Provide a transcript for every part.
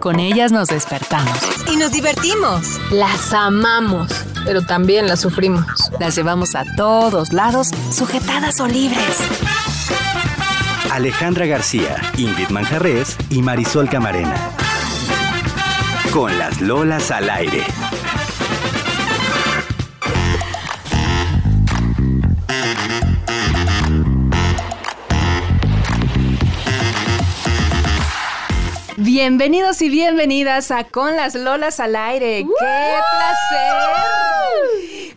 Con ellas nos despertamos. Y nos divertimos. Las amamos, pero también las sufrimos. Las llevamos a todos lados, sujetadas o libres. Alejandra García, Ingrid Manjarres y Marisol Camarena. Con las Lolas al aire. Bienvenidos y bienvenidas a Con las Lolas al aire. ¡Qué placer!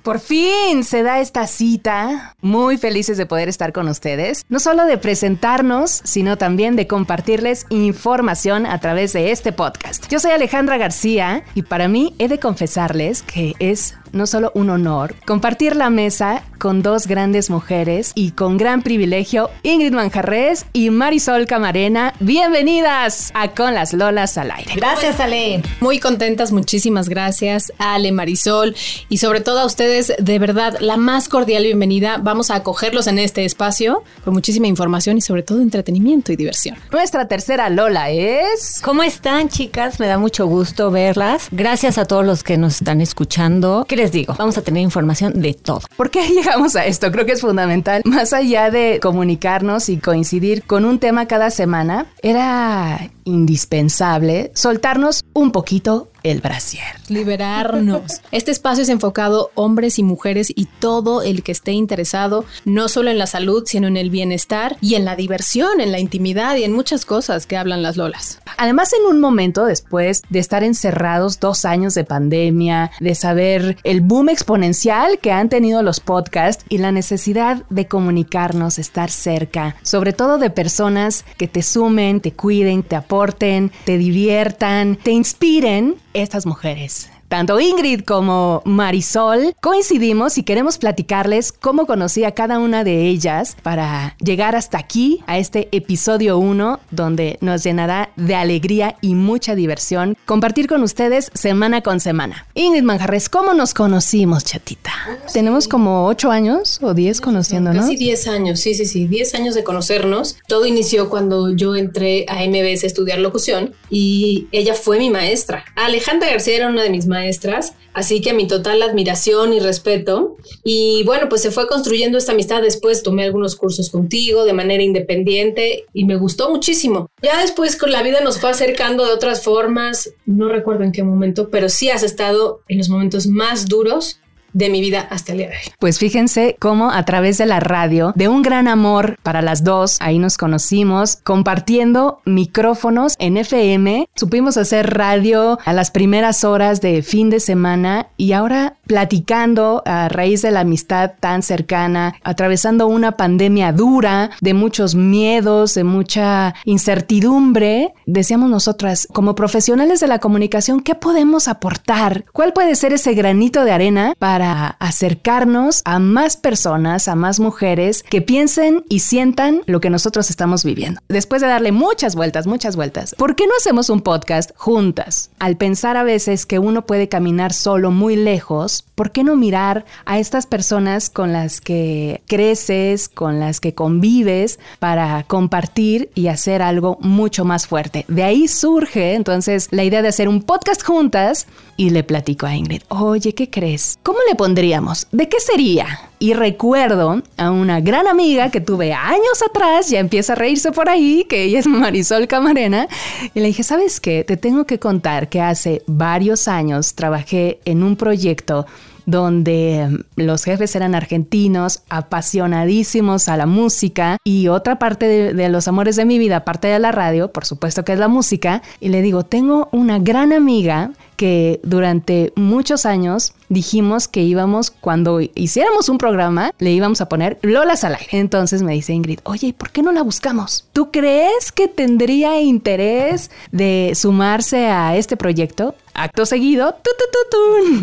Por fin se da esta cita. Muy felices de poder estar con ustedes. No solo de presentarnos, sino también de compartirles información a través de este podcast. Yo soy Alejandra García y para mí he de confesarles que es no solo un honor compartir la mesa con dos grandes mujeres y con gran privilegio, Ingrid Manjarres y Marisol Camarena. Bienvenidas a Con las Lolas al aire. Gracias, Ale. Muy contentas, muchísimas gracias, Ale, Marisol y sobre todo a ustedes, de verdad, la más cordial bienvenida. Vamos a acogerlos en este espacio con muchísima información y sobre todo entretenimiento y diversión. Nuestra tercera Lola es... ¿Cómo están, chicas? Me da mucho gusto verlas. Gracias a todos los que nos están escuchando. ¿Qué les digo? Vamos a tener información de todo. ¿Por qué llegamos a esto? Creo que es fundamental. Más allá de comunicarnos y coincidir con un tema cada semana, era indispensable soltarnos un poquito el brasier. Liberarnos. Este espacio es enfocado hombres y mujeres y todo el que esté interesado no solo en la salud, sino en el bienestar y en la diversión, en la intimidad y en muchas cosas que hablan las lolas. Además, en un momento después de estar encerrados dos años de pandemia, de saber el boom exponencial que han tenido los podcasts y la necesidad de comunicarnos, estar cerca, sobre todo de personas que te sumen, te cuiden, te aporten, te diviertan, te inspiren, estas mujeres tanto Ingrid como Marisol coincidimos y queremos platicarles cómo conocí a cada una de ellas para llegar hasta aquí, a este episodio 1, donde nos llenará de alegría y mucha diversión compartir con ustedes semana con semana. Ingrid Manjarres, ¿cómo nos conocimos, chatita? Tenemos como 8 años o 10 conociéndonos. Casi 10 años, sí, sí, sí, 10 años de conocernos. Todo inició cuando yo entré a MBS a estudiar locución y ella fue mi maestra. Alejandra García era una de mis maestras, así que mi total admiración y respeto. Y bueno, pues se fue construyendo esta amistad. Después tomé algunos cursos contigo de manera independiente y me gustó muchísimo. Ya después con la vida nos fue acercando de otras formas, no recuerdo en qué momento, pero sí has estado en los momentos más duros de mi vida hasta el día de hoy. Pues fíjense cómo a través de la radio, de un gran amor para las dos, ahí nos conocimos, compartiendo micrófonos en FM, supimos hacer radio a las primeras horas de fin de semana y ahora platicando a raíz de la amistad tan cercana, atravesando una pandemia dura, de muchos miedos, de mucha incertidumbre, decíamos nosotras, como profesionales de la comunicación, ¿qué podemos aportar? ¿Cuál puede ser ese granito de arena para acercarnos a más personas, a más mujeres que piensen y sientan lo que nosotros estamos viviendo. Después de darle muchas vueltas, muchas vueltas, ¿por qué no hacemos un podcast juntas? Al pensar a veces que uno puede caminar solo muy lejos, ¿por qué no mirar a estas personas con las que creces, con las que convives para compartir y hacer algo mucho más fuerte? De ahí surge entonces la idea de hacer un podcast juntas y le platico a Ingrid, oye, ¿qué crees? ¿Cómo le pondríamos? ¿De qué sería? Y recuerdo a una gran amiga que tuve años atrás, ya empieza a reírse por ahí, que ella es Marisol Camarena, y le dije, ¿sabes qué? Te tengo que contar que hace varios años trabajé en un proyecto donde los jefes eran argentinos, apasionadísimos a la música y otra parte de, de, los amores de mi vida, aparte de la radio, por supuesto que es la música, y le digo, tengo una gran amiga que durante muchos años dijimos que íbamos, cuando hiciéramos un programa, le íbamos a poner Lolas al. Entonces me dice Ingrid, oye, ¿por qué no la buscamos? ¿Tú crees que tendría interés de sumarse a este proyecto? Acto seguido, tu,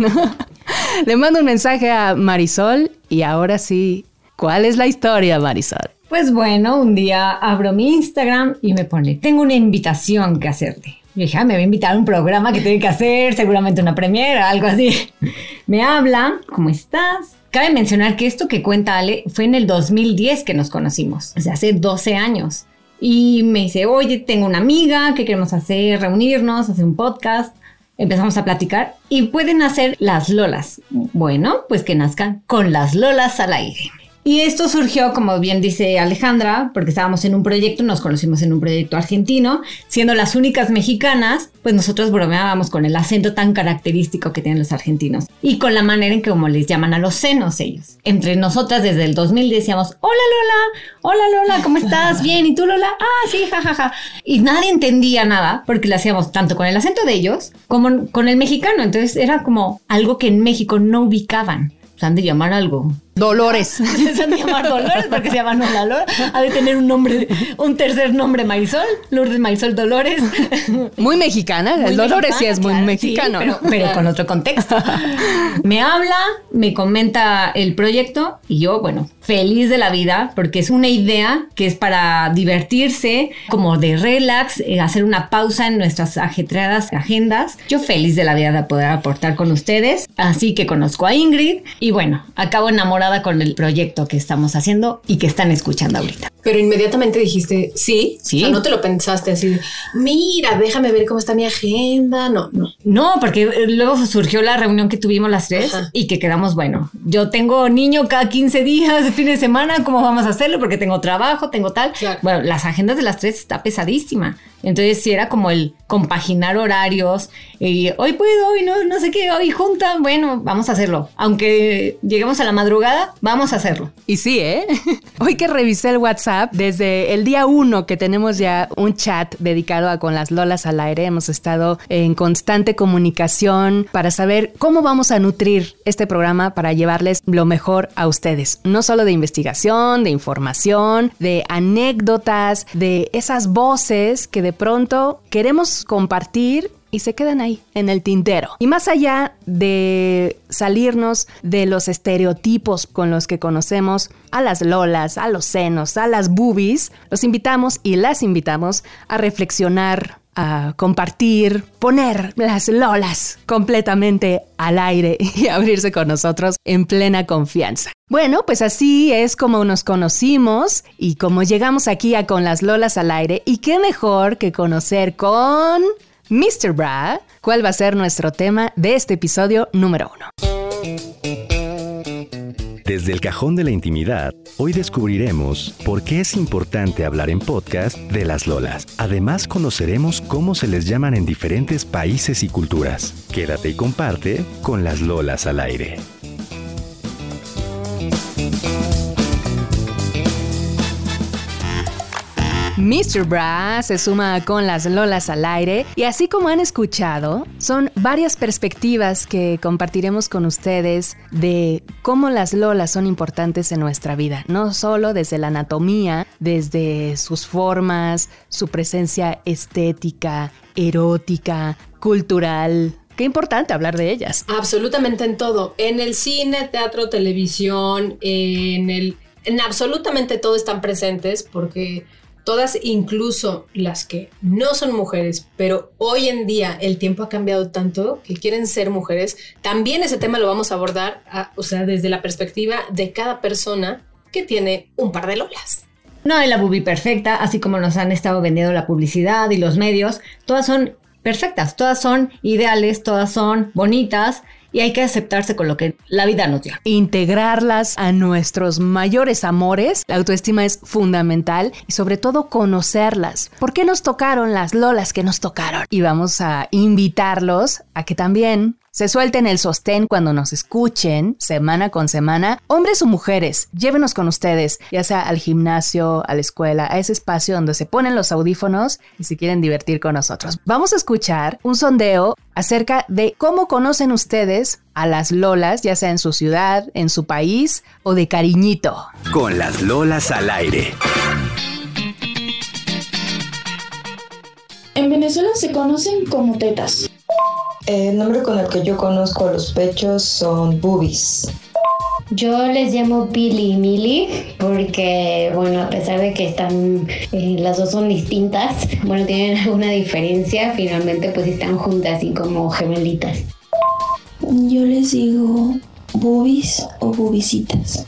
le mando un mensaje a Marisol y ahora sí, ¿cuál es la historia, Marisol? Pues bueno, un día abro mi Instagram y me pone, tengo una invitación que hacerte. Yo dije, ah, me va a invitar a un programa que tiene que hacer, seguramente una premiera, algo así. Me habla, ¿cómo estás? Cabe mencionar que esto que cuenta Ale fue en el 2010 que nos conocimos, o sea, hace 12 años. Y me dice, oye, tengo una amiga que queremos hacer, reunirnos, hacer un podcast. Empezamos a platicar y pueden hacer las lolas. Bueno, pues que nazcan con las lolas al aire. Y esto surgió, como bien dice Alejandra, porque estábamos en un proyecto, nos conocimos en un proyecto argentino, siendo las únicas mexicanas, pues nosotros bromeábamos con el acento tan característico que tienen los argentinos y con la manera en que como les llaman a los senos ellos. Entre nosotras desde el 2000 decíamos, hola Lola, hola Lola, ¿cómo estás? Bien, ¿y tú Lola? Ah, sí, jajaja. Y nadie entendía nada porque lo hacíamos tanto con el acento de ellos como con el mexicano, entonces era como algo que en México no ubicaban. Se han de llamar algo Dolores. Se han de llamar Dolores porque se llama Lola Lora. Ha de tener un nombre, un tercer nombre Marisol, Lourdes Marisol Dolores. Muy mexicana. Muy el Dolores sí es muy claro, mexicano. sí, pero, pero con otro contexto. Me habla, me comenta el proyecto y yo, bueno, feliz de la vida porque es una idea que es para divertirse, como de relax, eh, hacer una pausa en nuestras ajetreadas agendas. Yo feliz de la vida de poder aportar con ustedes. Así que conozco a Ingrid y bueno, acabo enamorada con el proyecto que estamos haciendo y que están escuchando ahorita. Pero inmediatamente dijiste sí. Sí. O sea, no te lo pensaste así. Mira, déjame ver cómo está mi agenda. No, no. No, porque eh, luego surgió la reunión que tuvimos las tres Ajá. y que quedamos, bueno, yo tengo niño cada 15 días de fin de semana, ¿cómo vamos a hacerlo? Porque tengo trabajo, tengo tal. Claro. Bueno, las agendas de las tres está pesadísima. Entonces, sí era como el compaginar horarios y hoy puedo, hoy no, no sé qué, hoy junta, bueno, vamos a hacerlo. Aunque lleguemos a la madrugada, vamos a hacerlo. Y sí, ¿eh? Hoy que revisé el WhatsApp, desde el día uno que tenemos ya un chat dedicado a Con las Lolas al aire, hemos estado en constante comunicación para saber cómo vamos a nutrir este programa para llevarles lo mejor a ustedes. No solo de investigación, de información, de anécdotas, de esas voces que de pronto queremos compartir y se quedan ahí, en el tintero. Y más allá de salirnos de los estereotipos con los que conocemos a las lolas, a los senos, a las boobies, los invitamos y las invitamos a reflexionar, a compartir, poner las lolas completamente al aire y abrirse con nosotros en plena confianza. Bueno, pues así es como nos conocimos y como llegamos aquí a con las lolas al aire y qué mejor que conocer con Mr. Bra, cuál va a ser nuestro tema de este episodio número uno. Desde el cajón de la intimidad, hoy descubriremos por qué es importante hablar en podcast de las lolas. Además, conoceremos cómo se les llaman en diferentes países y culturas. Quédate y comparte con las lolas al aire. Mr. Bra se suma con las Lolas al aire y así como han escuchado, son varias perspectivas que compartiremos con ustedes de cómo las Lolas son importantes en nuestra vida, no solo desde la anatomía, desde sus formas, su presencia estética, erótica, cultural. Qué importante hablar de ellas. Absolutamente en todo. En el cine, teatro, televisión, en el. En absolutamente todo están presentes porque todas, incluso las que no son mujeres, pero hoy en día el tiempo ha cambiado tanto que quieren ser mujeres, también ese tema lo vamos a abordar, a- o sea, desde la perspectiva de cada persona que tiene un par de lolas. No hay la bubi perfecta, así como nos han estado vendiendo la publicidad y los medios. Todas son perfectas, todas son ideales, todas son bonitas y hay que aceptarse con lo que la vida nos dio. integrarlas a nuestros mayores amores. La autoestima es fundamental y sobre todo conocerlas. ¿Por qué nos tocaron las lolas que nos tocaron? Y vamos a invitarlos a que también se suelten el sostén cuando nos escuchen semana con semana. Hombres o mujeres, llévenos con ustedes, ya sea al gimnasio, a la escuela, a ese espacio donde se ponen los audífonos y se quieren divertir con nosotros. Vamos a escuchar un sondeo acerca de cómo conocen ustedes a las lolas, ya sea en su ciudad, en su país o de cariñito. Con las lolas al aire. En Venezuela se conocen como tetas. El nombre con el que yo conozco a los pechos son boobies. Yo les llamo Pili y Mili porque, bueno, a pesar de que están, eh, las dos son distintas, bueno, tienen alguna diferencia, finalmente pues están juntas y como gemelitas. Yo les digo boobies o bubisitas.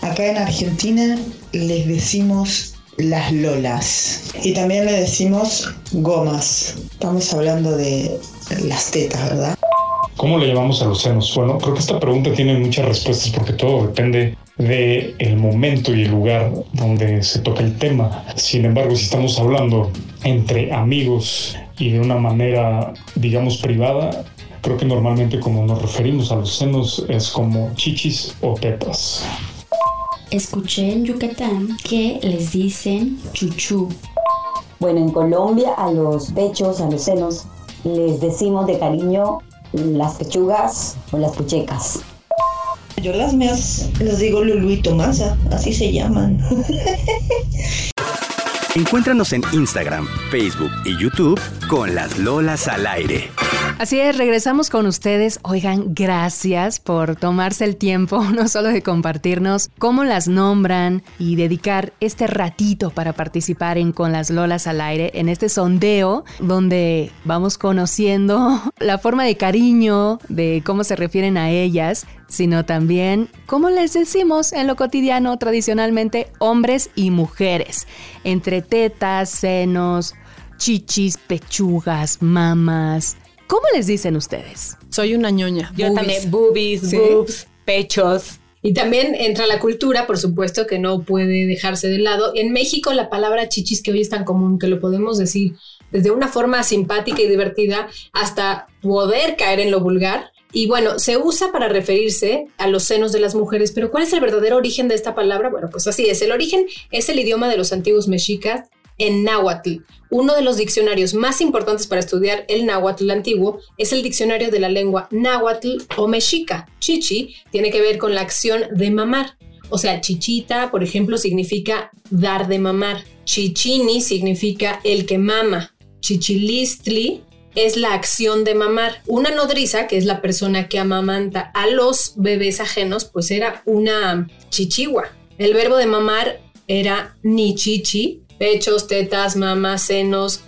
Acá en Argentina les decimos las lolas. Y también le decimos gomas. Estamos hablando de las tetas, ¿verdad? ¿Cómo le llamamos a los senos? Bueno, creo que esta pregunta tiene muchas respuestas porque todo depende de el momento y el lugar donde se toca el tema. Sin embargo, si estamos hablando entre amigos y de una manera, digamos, privada, creo que normalmente como nos referimos a los senos es como chichis o tetas. Escuché en Yucatán que les dicen chuchú. Bueno, en Colombia a los pechos, a los senos, les decimos de cariño las pechugas o las puchecas. Yo las mías les digo Lulu y Tomasa, así se llaman. Encuéntranos en Instagram, Facebook y YouTube con las Lolas al aire. Así es, regresamos con ustedes. Oigan, gracias por tomarse el tiempo, no solo de compartirnos cómo las nombran y dedicar este ratito para participar en Con las Lolas al aire, en este sondeo donde vamos conociendo la forma de cariño, de cómo se refieren a ellas, sino también, como les decimos en lo cotidiano tradicionalmente, hombres y mujeres, entre tetas, senos, chichis, pechugas, mamas. ¿Cómo les dicen ustedes? Soy una ñoña. Yo también, boobies, Sí. boobs, pechos. Y también entra la cultura, por supuesto, que no puede dejarse de lado. En México la palabra chichis que hoy es tan común que lo podemos decir desde una forma simpática y divertida hasta poder caer en lo vulgar. Y bueno, se usa para referirse a los senos de las mujeres, pero ¿cuál es el verdadero origen de esta palabra? Bueno, pues así es. El origen es el idioma de los antiguos mexicas en náhuatl. Uno de los diccionarios más importantes para estudiar el náhuatl antiguo es el diccionario de la lengua náhuatl o mexica. Chichi tiene que ver con la acción de mamar. O sea, chichita, por ejemplo, significa dar de mamar. Chichini significa el que mama. Chichilistli es la acción de mamar. Una nodriza, que es la persona que amamanta a los bebés ajenos, pues era una chichigua. El verbo de mamar era ni chichi, pechos, tetas, mamas, senos,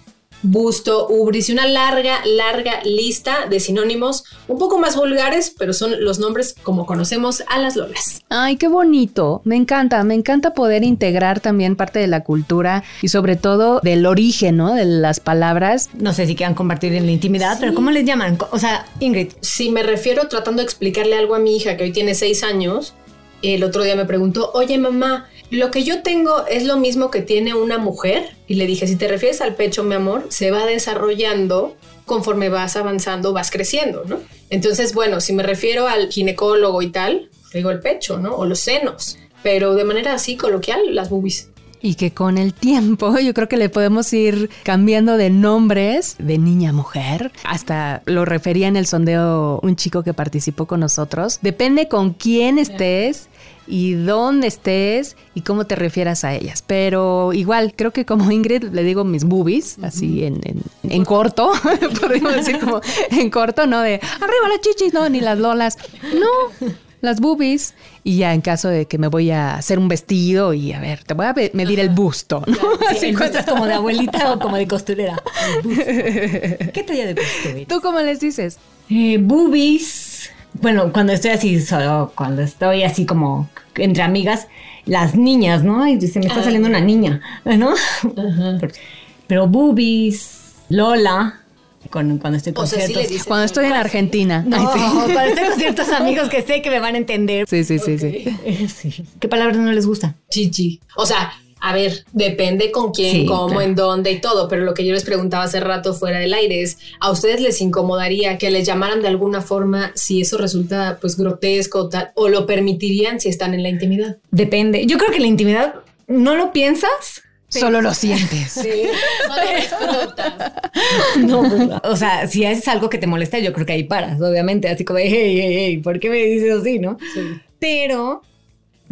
busto, ubris y una larga, larga lista de sinónimos un poco más vulgares, pero son los nombres como conocemos a las lolas. Ay, qué bonito. Me encanta, me encanta poder integrar también parte de la cultura y sobre todo del origen, ¿no? De las palabras. No sé si quieran compartir en la intimidad, pero ¿cómo les llaman? O sea, Ingrid. Si me refiero tratando de explicarle algo a mi hija que hoy tiene seis años, el otro día me preguntó, oye mamá, lo que yo tengo es lo mismo que tiene una mujer. Y le dije, si te refieres al pecho, mi amor, se va desarrollando conforme vas avanzando, vas creciendo, ¿no? Entonces, bueno, si me refiero al ginecólogo y tal, digo el pecho, ¿no? O los senos. Pero de manera así coloquial, las boobies. Y que con el tiempo yo creo que le podemos ir cambiando de nombres de niña a mujer. Hasta lo refería en el sondeo un chico que participó con nosotros. Depende con quién estés y dónde estés y cómo te refieras a ellas. Pero igual, creo que como Ingrid le digo mis boobies, así en, en, en corto, podríamos decir como en corto, ¿no? De arriba las chichis, no, ni las lolas. No, las boobies. Y ya en caso de que me voy a hacer un vestido y a ver, te voy a medir el busto, ¿no? Sí, el busto es como de abuelita o como de costurera. ¿Qué talla de busto? eres? ¿Tú cómo les dices? Eh, boobies. Bueno, cuando estoy así solo, cuando estoy así como entre amigas, las niñas, ¿no? Y se me está Ah. saliendo una niña, ¿no? Pero boobies, Lola, con- cuando estoy con O sea, sí ciertos- dices Cuando estoy en Argentina. No, Ay, sí. cuando estoy con ciertos amigos que sé que me van a entender. Sí, sí, sí, sí. Sí. ¿Qué palabra no les gusta? Chichi. O sea, a ver, depende con quién, Sí, cómo, claro. en dónde y todo, pero lo que yo les preguntaba hace rato fuera del aire es, ¿a ustedes les incomodaría que les llamaran de alguna forma si eso resulta pues grotesco o tal, o lo permitirían si están en la intimidad? Depende. Yo creo que la intimidad no lo piensas. Solo lo sientes. Sí, no lo disfrutas. No, pues, o sea, si haces algo que te molesta, yo creo que ahí paras, obviamente, así como, de, hey, hey, hey, ¿por qué me dices así, no? Pero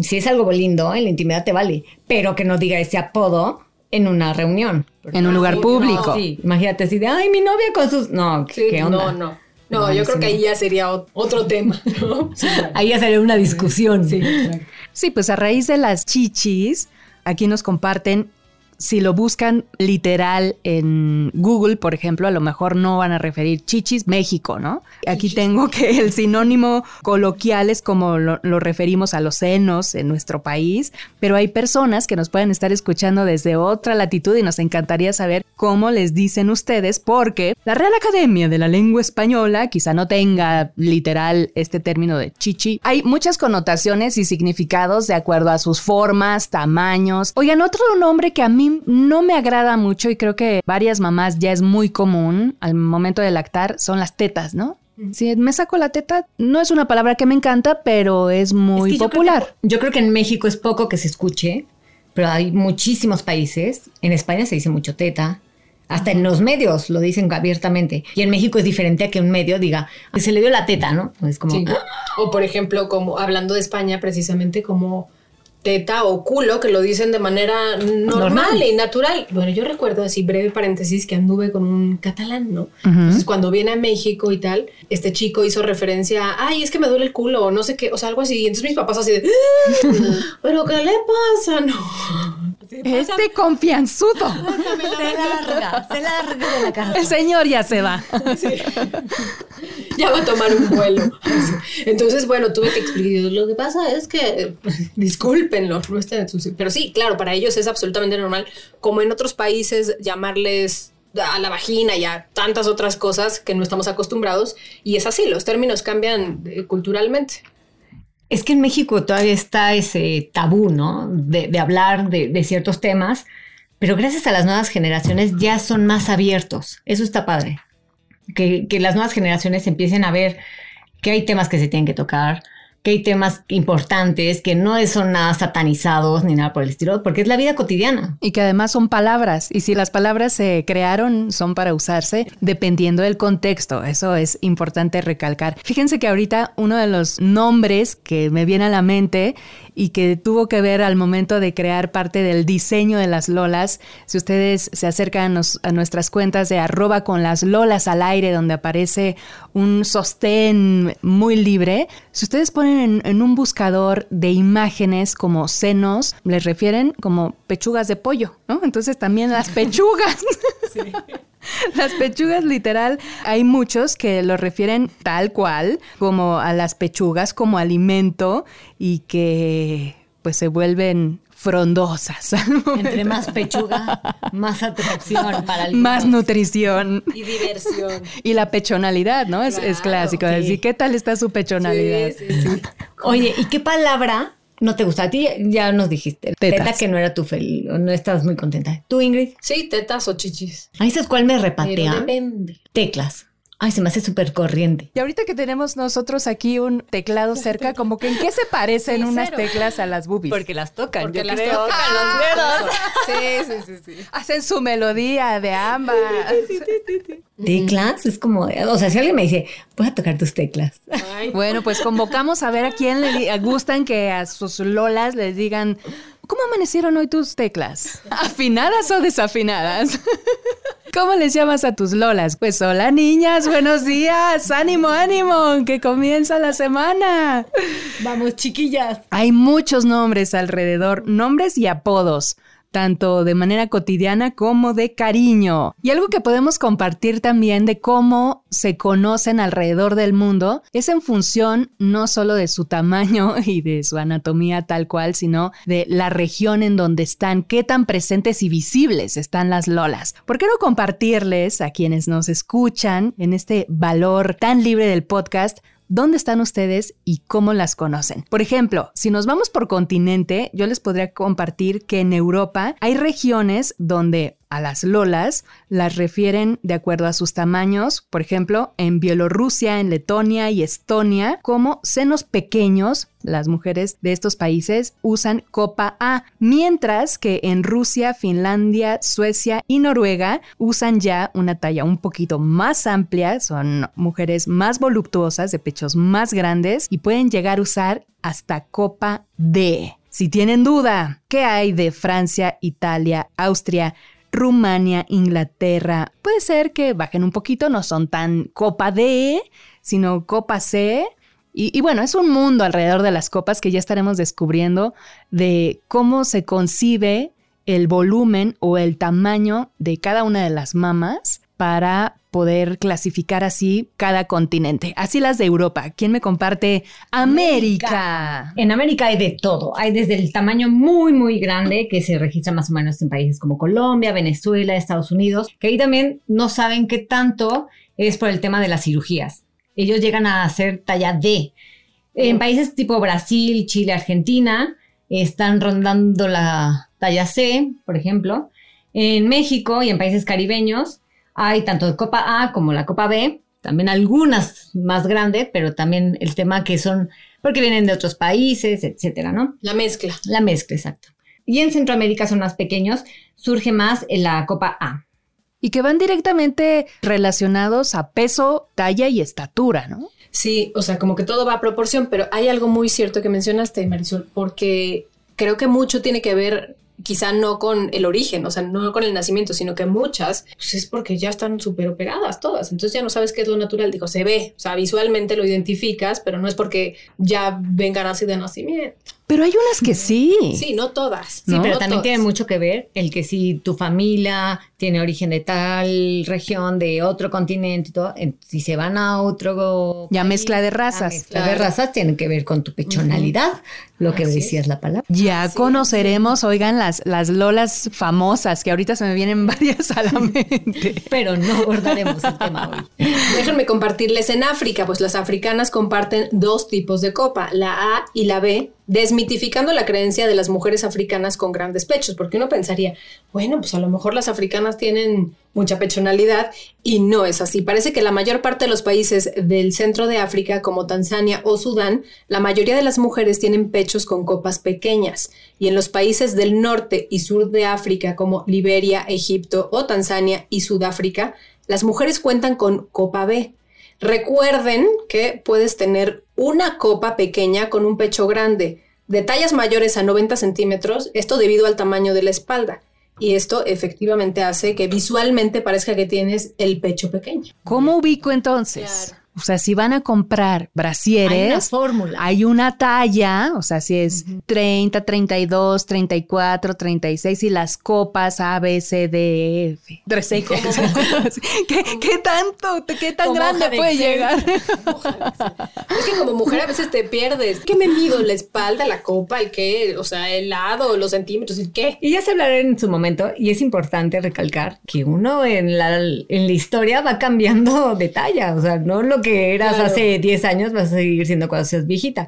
si es algo lindo, en la intimidad te vale, pero que no diga ese apodo en una reunión. En un lugar sí, público. Sí, imagínate así de, ay, mi novia con sus... No, Sí, ¿qué onda? No, no. No, yo creo que ahí ya sería ot- otro tema, ¿no? Ahí ya salió una discusión. Sí, pues a raíz de las chichis, aquí nos comparten si lo buscan literal en Google, por ejemplo, a lo mejor no van a referir chichis México, ¿no? Aquí tengo que el sinónimo coloquial es como lo, lo referimos a los senos en nuestro país, pero hay personas que nos pueden estar escuchando desde otra latitud y nos encantaría saber cómo les dicen ustedes, porque la Real Academia de la Lengua Española quizá no tenga literal este término de chichi. Hay muchas connotaciones y significados de acuerdo a sus formas, tamaños. Oigan, otro nombre que a mí no me agrada mucho y creo que varias mamás ya es muy común al momento de lactar son las tetas, ¿no? Si me saco la teta, no es una palabra que me encanta, pero es muy Es que yo popular. creo que- Yo creo, que, en México es poco que se escuche, pero hay muchísimos países. En España se dice mucho teta. Hasta en los medios lo dicen abiertamente. Y en México es diferente a que un medio diga, "Pues se le dio la teta, ¿no? Es como, Sí. O por ejemplo, como hablando de España, precisamente como teta o culo, que lo dicen de manera normal, Normal. y natural. Bueno, yo recuerdo así, breve paréntesis, que anduve con un catalán, ¿no? Entonces, cuando viene a México y tal, este chico hizo referencia a, ay, es que me duele el culo, o no sé qué, o sea, algo así. Y entonces mis papás así de, "Ah, ¿pero qué le pasa? No. Este confianzudo. se larga, se larga de la casa. El señor ya se va. ya va a tomar un vuelo. Entonces, bueno, tuve que explicar. Lo que pasa es que, no estén sucio. Pero sí, claro, para ellos es absolutamente normal, como en otros países, llamarles a la vagina y a tantas otras cosas que no estamos acostumbrados. Y es así, los términos cambian eh, culturalmente. Es que en México todavía está ese tabú, ¿no? De, hablar de, ciertos temas, pero gracias a las nuevas generaciones ya son más abiertos. Eso está padre. Que las nuevas generaciones empiecen a ver que hay temas que se tienen que tocar, que hay temas importantes, que no son nada satanizados ni nada por el estilo, porque es la vida cotidiana. Y que además son palabras. Y si las palabras se crearon, son para usarse dependiendo del contexto. Eso es importante recalcar. Fíjense que ahorita uno de los nombres que me viene a la mente y que tuvo que ver al momento de crear parte del diseño de las lolas, si ustedes se acercan a, nos- a nuestras cuentas de arroba con las lolas al aire, donde aparece un sostén muy libre, si ustedes ponen en, en un buscador de imágenes como senos, les refieren como pechugas de pollo, ¿no? Entonces también las pechugas. Las pechugas literal, hay muchos que lo refieren tal cual, como a las pechugas como alimento y que pues se vuelven frondosas. Entre más pechuga, más atracción para el Más nutrición. Y diversión. Y la pechonalidad, ¿no? Es, clásico. sí. Decir, ¿qué tal está su pechonalidad? Sí, sí, sí. Oye, ¿y qué palabra no te gusta? A ti ya nos dijiste. Tetas. Teta que no era tu fel, no estabas muy contenta. ¿Tú, Ingrid? Sí, tetas o chichis. Ahí sabes cuál me Pero repatea. depende. Teclas. Ay, se me hace súper corriente. Y ahorita que tenemos nosotros aquí un teclado cerca, como que en qué se parecen Sí, unas cero. teclas a las boobies. las tocan. Porque yo las creo. tocan los dedos. Sí, sí, sí, sí. Hacen su melodía de ambas. Teclas es como, o sea, si alguien me dice, voy a tocar tus teclas. Ay, Bueno, pues convocamos a ver a quién le gustan que a sus lolas les digan, ¿cómo amanecieron hoy tus teclas? ¿Afinadas o desafinadas? ¿Cómo les llamas a tus lolas? Pues hola niñas, buenos días, ánimo, ánimo, que comienza la semana. Vamos, chiquillas. Hay muchos nombres alrededor, nombres y apodos, tanto de manera cotidiana como de cariño. Y algo que podemos compartir también de cómo se conocen alrededor del mundo es en función no solo de su tamaño y de su anatomía tal cual, sino de la región en donde están, qué tan presentes y visibles están las lolas. ¿Por qué no compartirles a quienes nos escuchan en este valor tan libre del podcast? ¿Dónde están ustedes y cómo las conocen? Por ejemplo, si nos vamos por continente, yo les podría compartir que en Europa hay regiones donde a las lolas las refieren de acuerdo a sus tamaños, por ejemplo, en Bielorrusia, en Letonia y Estonia, como senos pequeños. Las mujeres de estos países usan copa A, mientras que en Rusia, Finlandia, Suecia y Noruega usan ya una talla un poquito más amplia, son mujeres más voluptuosas, de pechos más grandes y pueden llegar a usar hasta copa D. Si tienen duda, ¿qué hay de Francia, Italia, Austria, Rumania, Inglaterra? Puede ser que bajen un poquito, no son tan copa D, sino copa C. Y, bueno, es un mundo alrededor de las copas que ya estaremos descubriendo de cómo se concibe el volumen o el tamaño de cada una de las mamas para poder clasificar así cada continente. Así las de Europa. ¿Quién me comparte? América. En América hay de todo. Hay desde el tamaño muy, muy grande que se registra más o menos en países como Colombia, Venezuela, Estados Unidos, que ahí también no saben qué tanto es por el tema de las cirugías. Ellos llegan a hacer talla D. En países tipo Brasil, Chile, Argentina, están rondando la talla C, por ejemplo. En México y en países caribeños hay tanto de Copa A como la Copa B, también algunas más grandes, pero también el tema que son porque vienen de otros países, etcétera, ¿no? La mezcla. La mezcla, exacto. Y en Centroamérica son más pequeños, surge más en la Copa A. Y que van directamente relacionados a peso, talla y estatura, ¿no? Sí, o sea, como que todo va a proporción, pero hay algo muy cierto que mencionaste, Marisol, porque creo que mucho tiene que ver quizá no con el origen, o sea, no con el nacimiento, sino que muchas, pues es porque ya están súper operadas todas, entonces ya no sabes qué es lo natural, digo, se ve, o sea, visualmente lo identificas, pero no es porque ya vengan así de nacimiento. Pero hay unas que sí. Sí, no todas. Sí, pero No también todas. tiene mucho que ver el que si tu familia tiene origen de tal región, de otro continente y todo, si se van a otro... Ya país, mezcla de la razas. mezcla de razas tiene que ver con tu pechonalidad, lo que Así decías la palabra. Ya conoceremos, oigan, las, las lolas famosas, que ahorita se me vienen varias a la mente. Pero no abordaremos el tema hoy. Déjenme compartirles en África, pues las africanas comparten dos tipos de copa, la A y la B, desmitificando la creencia de las mujeres africanas con grandes pechos, porque uno pensaría, bueno, pues a lo mejor las africanas tienen mucha pechonalidad y no es así. Parece que la mayor parte de los países del centro de África, como Tanzania o Sudán, la mayoría de las mujeres tienen pechos con copas pequeñas y en los países del norte y sur de África, como Liberia, Egipto o Tanzania y Sudáfrica, las mujeres cuentan con copa B. Recuerden que puedes tener una copa pequeña con un pecho grande, de tallas mayores a 90 centímetros, esto debido al tamaño de la espalda. Y esto efectivamente hace que visualmente parezca que tienes el pecho pequeño. ¿Cómo ubico entonces? O sea, si van a comprar Hay una brasieres, fórmula. hay una talla, o sea, si es 30, 32, 34, 36 y las copas A, B, C, D, E, F. Tres X. ¿Qué, qué tanto, qué tan Como grande puede Excel. llegar? Es que como mujer a veces te pierdes. ¿Qué me mido? ¿La espalda, la copa, el qué? O sea, el lado, los centímetros, el qué. Y ya se hablará en su momento, y es importante recalcar que uno en la, en la historia va cambiando de talla. O sea, no lo que eras Claro. hace 10 años vas a seguir siendo cuando seas viejita.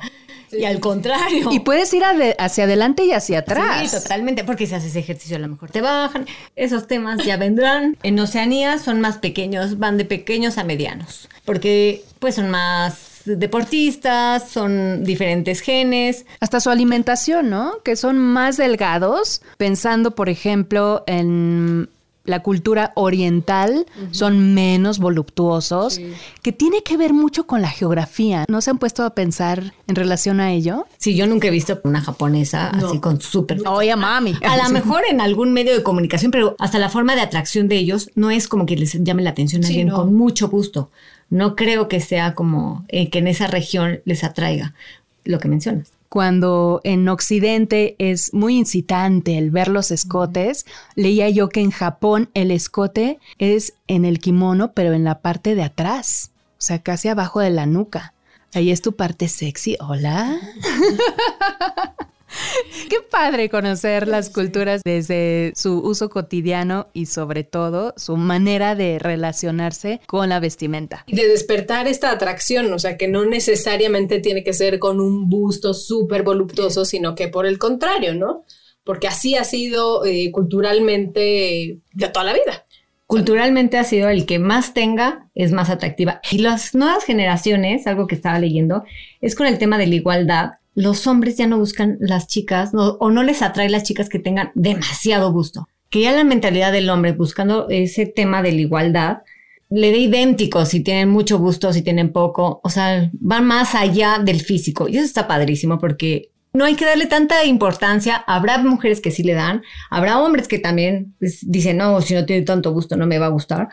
Y al contrario. Y puedes ir hacia adelante y hacia atrás. Sí, totalmente, porque si haces ejercicio a lo mejor te bajan. Esos temas ya vendrán. En Oceanía son más pequeños, van de pequeños a medianos, porque pues son más deportistas, son diferentes genes. Hasta su alimentación, ¿no? Que son más delgados, pensando, por ejemplo, en la cultura oriental, son menos voluptuosos, que tiene que ver mucho con la geografía. ¿No se han puesto a pensar en relación a ello? Sí, yo nunca he visto una japonesa así con súper... Oye, mami. A lo mejor en algún medio de comunicación, pero hasta la forma de atracción de ellos no es como que les llame la atención a Sí, alguien no. con mucho gusto. No creo que sea como eh, que en esa región les atraiga lo que mencionas. Cuando en Occidente es muy incitante el ver los escotes, leía yo que en Japón el escote es en el kimono, pero en la parte de atrás, o sea, casi abajo de la nuca. Ahí es tu parte sexy. Hola. Qué padre conocer las culturas desde su uso cotidiano y sobre todo su manera de relacionarse con la vestimenta. Y de despertar esta atracción, o sea, que no necesariamente tiene que ser con un busto súper voluptuoso, sino que por el contrario, ¿no? Porque así ha sido eh, culturalmente de toda la vida. Culturalmente ha sido el que más tenga es más atractiva. Y las nuevas generaciones, algo que estaba leyendo, es con el tema de la igualdad. Los hombres ya no buscan las chicas o no les atrae las chicas que tengan demasiado gusto. Que ya la mentalidad del hombre buscando ese tema de la igualdad le da idéntico si tienen mucho gusto, si tienen poco. O sea, van más allá del físico. Y eso está padrísimo porque no hay que darle tanta importancia. Habrá mujeres que sí le dan, habrá hombres que también pues, dicen, no, si no tiene tanto gusto no me va a gustar.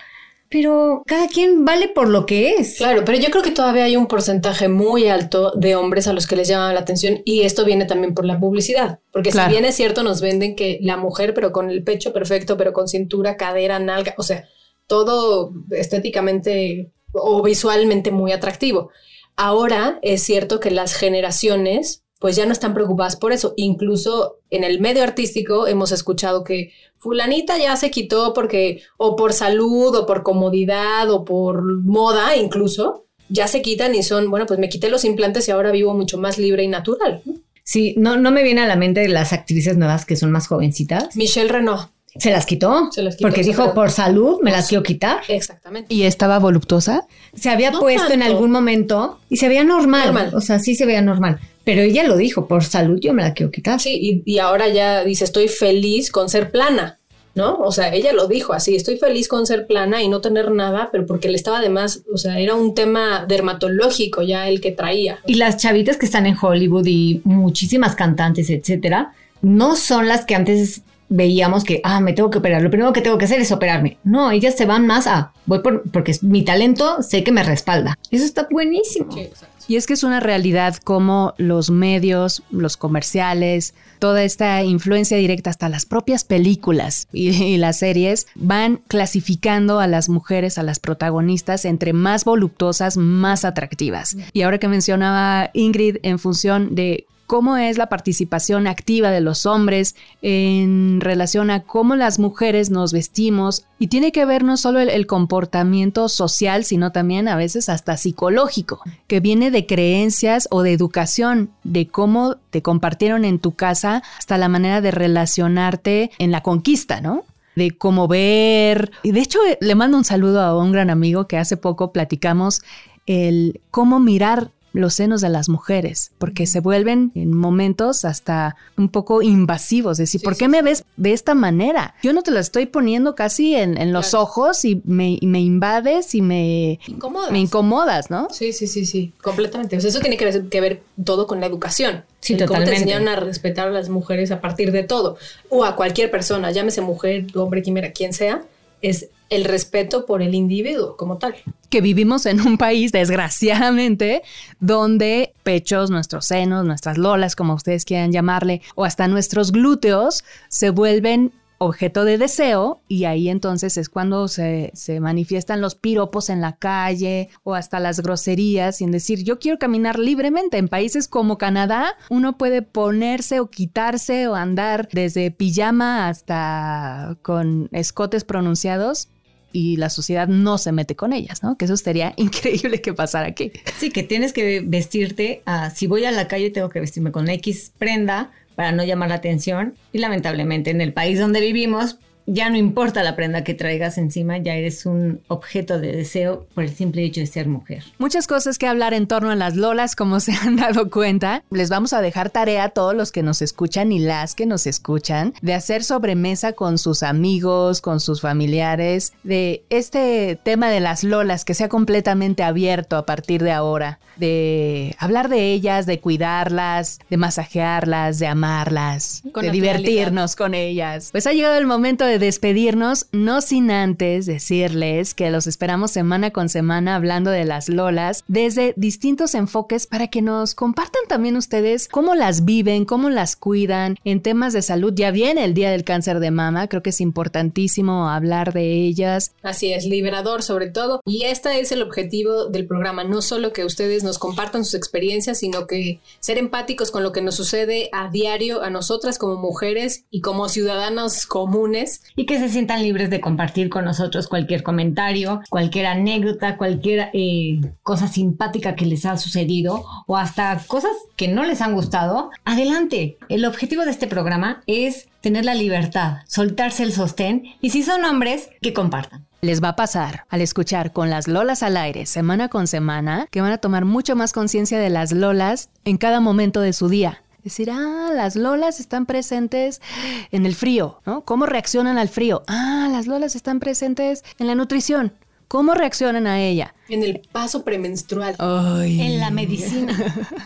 Pero cada quien vale por lo que es. Claro, pero yo creo que todavía hay un porcentaje muy alto de hombres a los que les llama la atención y esto viene también por la publicidad, porque si bien es cierto nos venden que la mujer pero con el pecho perfecto, pero con cintura, cadera, nalga, o sea, todo estéticamente o visualmente muy atractivo. Ahora es cierto que las generaciones pues ya no están preocupadas por eso. Incluso en el medio artístico hemos escuchado que fulanita ya se quitó porque o por salud o por comodidad o por moda incluso, ya se quitan y son, bueno, pues me quité los implantes y ahora vivo mucho más libre y natural. Sí, no, no me viene a la mente las actrices nuevas que son más jovencitas. Michelle Renault. Se las quitó. Se las quitó, porque dijo, por salud, me las quiero quitar. Exactamente. ¿Y estaba voluptuosa? Se había No puesto en algún momento y se veía normal. Normal. O sea, sí se veía normal. Pero ella lo dijo, por salud yo me la quiero quitar. Sí, y, y ahora ya dice, estoy feliz con ser plana, ¿no? O sea, ella lo dijo así, estoy feliz con ser plana y no tener nada, pero porque le estaba además, o sea, era un tema dermatológico ya el que traía. Y las chavitas que están en Hollywood y muchísimas cantantes, etcétera, no son las que antes veíamos que, ah, me tengo que operar. Lo primero que tengo que hacer es operarme. No, ellas se van más a, voy por, porque es mi talento, sé que me respalda. Eso está buenísimo. Y es que es una realidad como los medios, los comerciales, toda esta influencia directa hasta las propias películas y, y las series van clasificando a las mujeres, a las protagonistas, entre más voluptuosas, más atractivas. Y ahora que mencionaba Ingrid en función de cómo es la participación activa de los hombres en relación a cómo las mujeres nos vestimos y tiene que ver no solo el, el comportamiento social, sino también a veces hasta psicológico, que viene de creencias o de educación, de cómo te compartieron en tu casa hasta la manera de relacionarte en la conquista, ¿no? de cómo ver. Y de hecho, eh, le mando un saludo a un gran amigo que hace poco platicamos el cómo mirar los senos de las mujeres, porque se vuelven en momentos hasta un poco invasivos. Es decir, ¿por qué me ves de esta manera? Yo no te la estoy poniendo casi en, en los ojos y me, y me invades y me, incomodas, ¿no? Sí, sí, sí, sí, completamente. O sea, eso tiene que ver, que ver todo con la educación. Sí, El Cómo te totalmente. enseñaron a respetar a las mujeres a partir de todo. O a cualquier persona, llámese mujer, hombre, quimera, quien sea, es el respeto por el individuo como tal. que vivimos en un país, desgraciadamente, donde pechos, nuestros senos, nuestras lolas, como ustedes quieran llamarle, o hasta nuestros glúteos, se vuelven objeto de deseo y ahí entonces es cuando se, se manifiestan los piropos en la calle o hasta las groserías sin decir yo quiero caminar libremente. En países como Canadá uno puede ponerse o quitarse o andar desde pijama hasta con escotes pronunciados y la sociedad no se mete con ellas, ¿no? Que eso sería increíble que pasara aquí. Sí, que tienes que vestirte, ah, si voy a la calle tengo que vestirme con X prenda para no llamar la atención. Y lamentablemente en el país donde vivimos ya no importa la prenda que traigas encima, ya eres un objeto de deseo por el simple hecho de ser mujer. Muchas cosas que hablar en torno a las lolas, como se han dado cuenta. Les vamos a dejar tarea a todos los que nos escuchan y las que nos escuchan de hacer sobremesa con sus amigos, con sus familiares, de este tema de las lolas que sea completamente abierto a partir de ahora, de hablar de ellas, de cuidarlas, de masajearlas, de amarlas, Con de divertirnos con ellas. Pues ha llegado el momento de despedirnos, no sin antes decirles que los esperamos semana con semana hablando de las lolas desde distintos enfoques para que nos compartan también ustedes cómo las viven, cómo las cuidan en temas de salud. Ya viene el Día del Cáncer de Mama, creo que es importantísimo hablar de ellas. Así es, liberador sobre todo. Y este es el objetivo del programa, no solo que ustedes nos compartan sus experiencias, sino que ser empáticos con lo que nos sucede a diario a nosotras como mujeres y como ciudadanos comunes. Y que se sientan libres de compartir con nosotros cualquier comentario, cualquier anécdota, cualquier eh, cosa simpática que les ha sucedido o hasta cosas que no les han gustado. Adelante. El objetivo de este programa es tener la libertad, soltarse el sostén y si son hombres, que compartan. Les va a pasar al escuchar con las lolas al aire semana con semana que van a tomar mucho más conciencia de las lolas en cada momento de su día. Decir, ah, las lolas están presentes en el frío, ¿no? ¿Cómo reaccionan al frío? Ah, las lolas están presentes en la nutrición. ¿Cómo reaccionan a ella? En el paso premenstrual. En la medicina.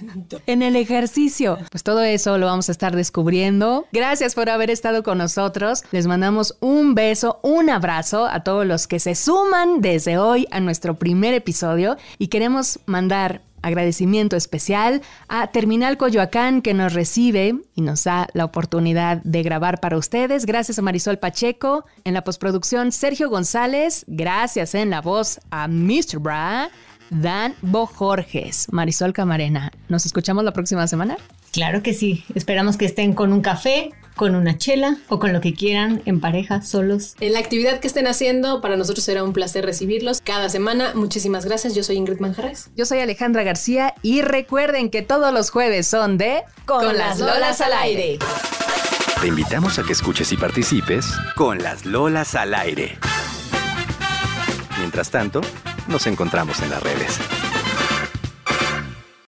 en el ejercicio. Pues todo eso lo vamos a estar descubriendo. Gracias por haber estado con nosotros. Les mandamos un beso, un abrazo a todos los que se suman desde hoy a nuestro primer episodio y queremos mandar agradecimiento especial a Terminal Coyoacán que nos recibe y nos da la oportunidad de grabar para ustedes. Gracias a Marisol Pacheco, en la postproducción Sergio González, gracias en la voz a Mr. Bra, Dan Bojorges, Marisol Camarena. ¿Nos escuchamos la próxima semana? Claro que sí. Esperamos que estén con un café, con una chela o con lo que quieran, en pareja, solos. En la actividad que estén haciendo, para nosotros será un placer recibirlos cada semana. Muchísimas gracias. Yo soy Ingrid Manjarres. Yo soy Alejandra García y recuerden que todos los jueves son de Con, las Lolas al aire. Te invitamos a que escuches y participes con las Lolas al aire. Mientras tanto, nos encontramos en las redes.